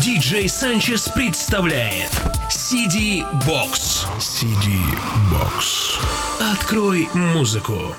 Диджей Санчес представляет CD Box. CD Box. Открой музыку.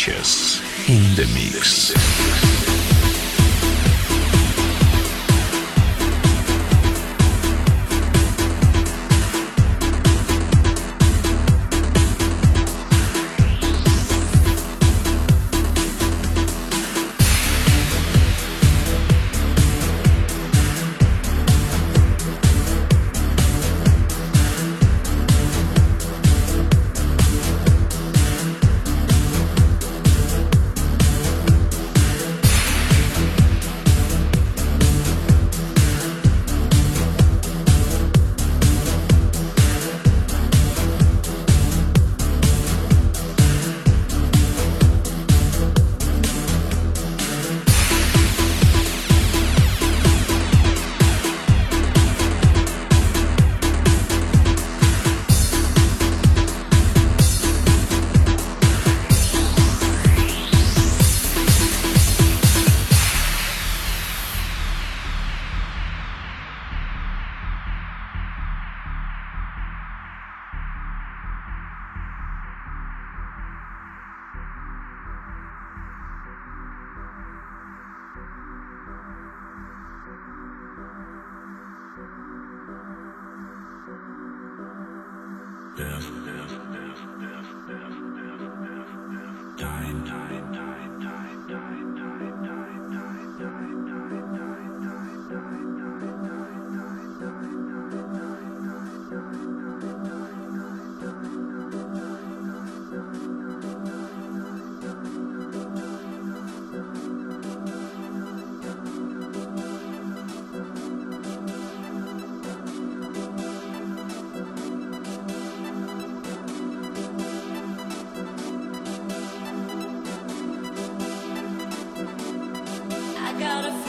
Sanchez in the mix. got a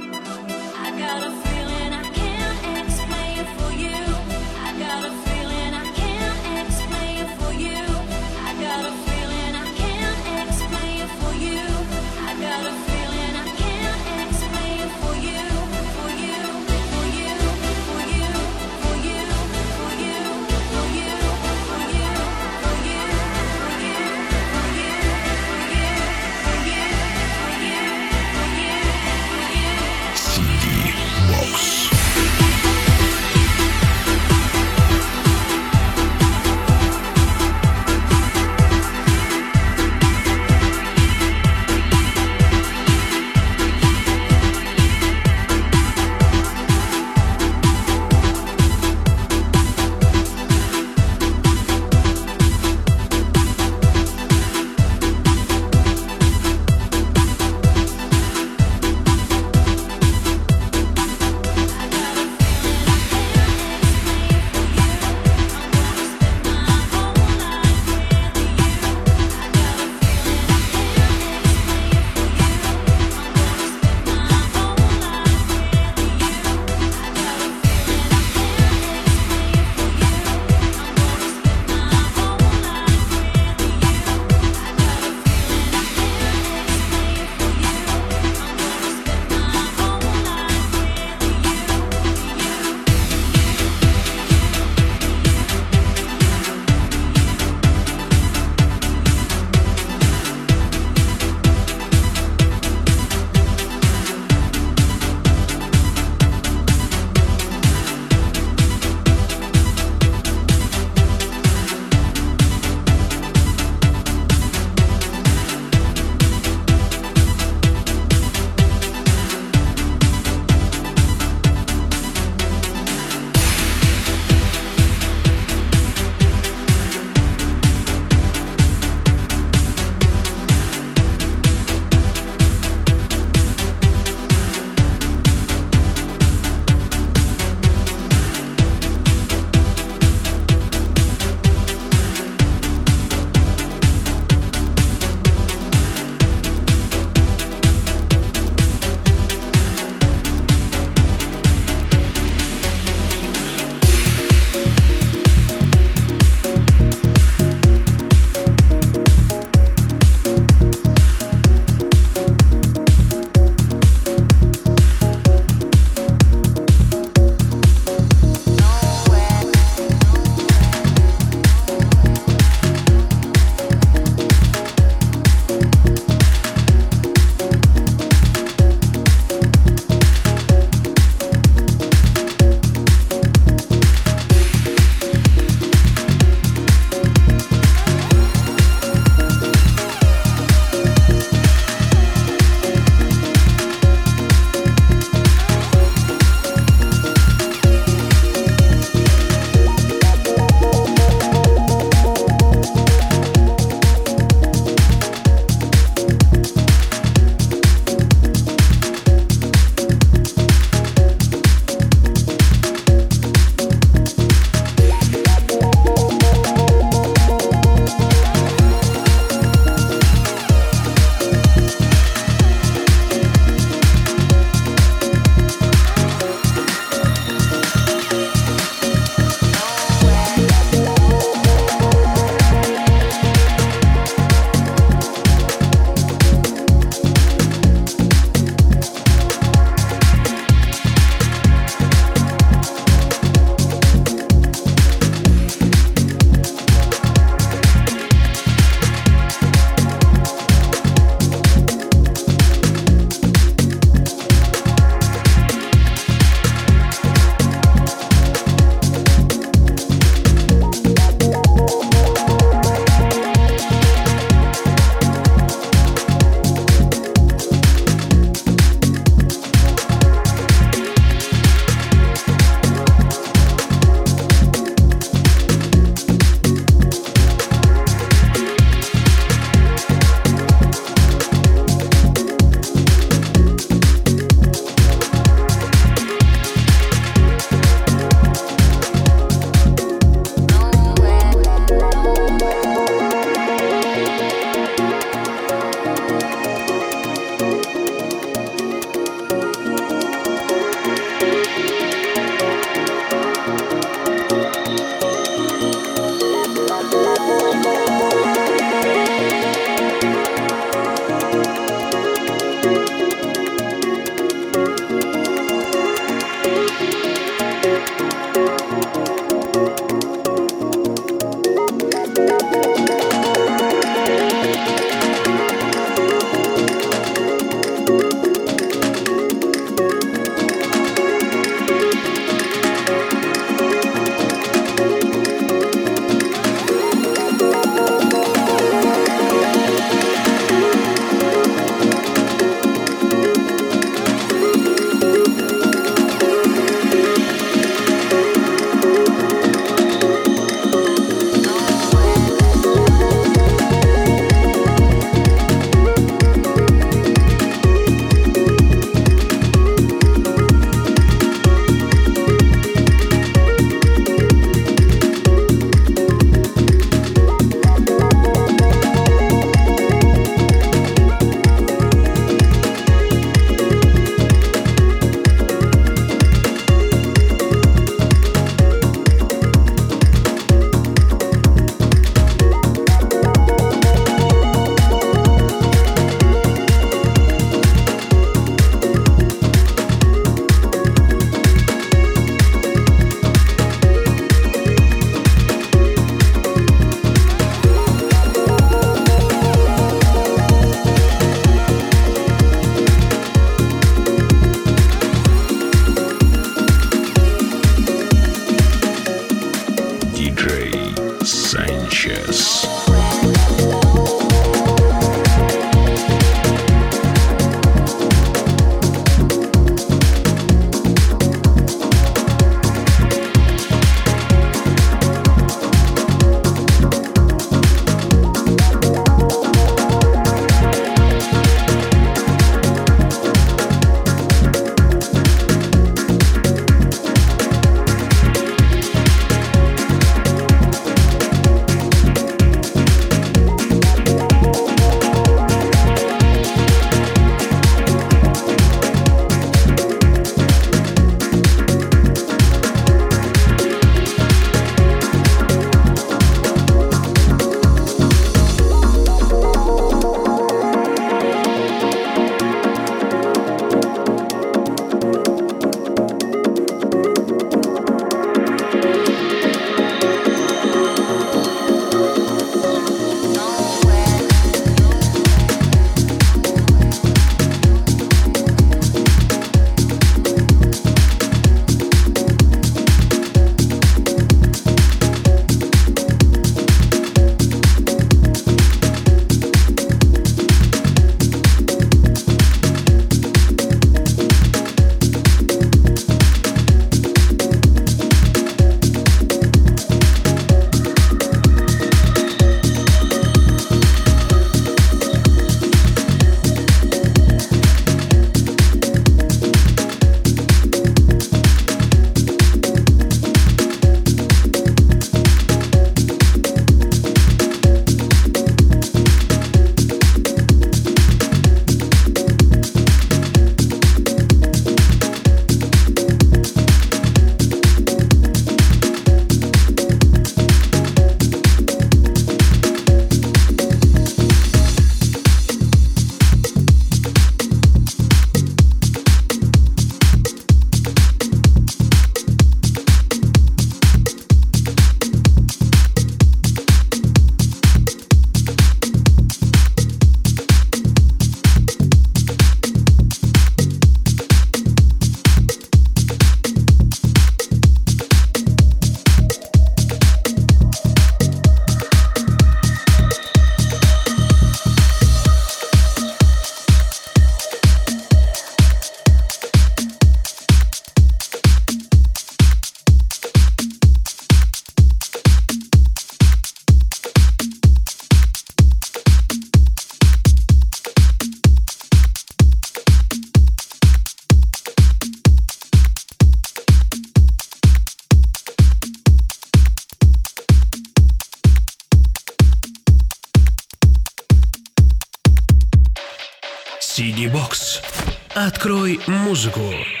CD Box. Открой музыку.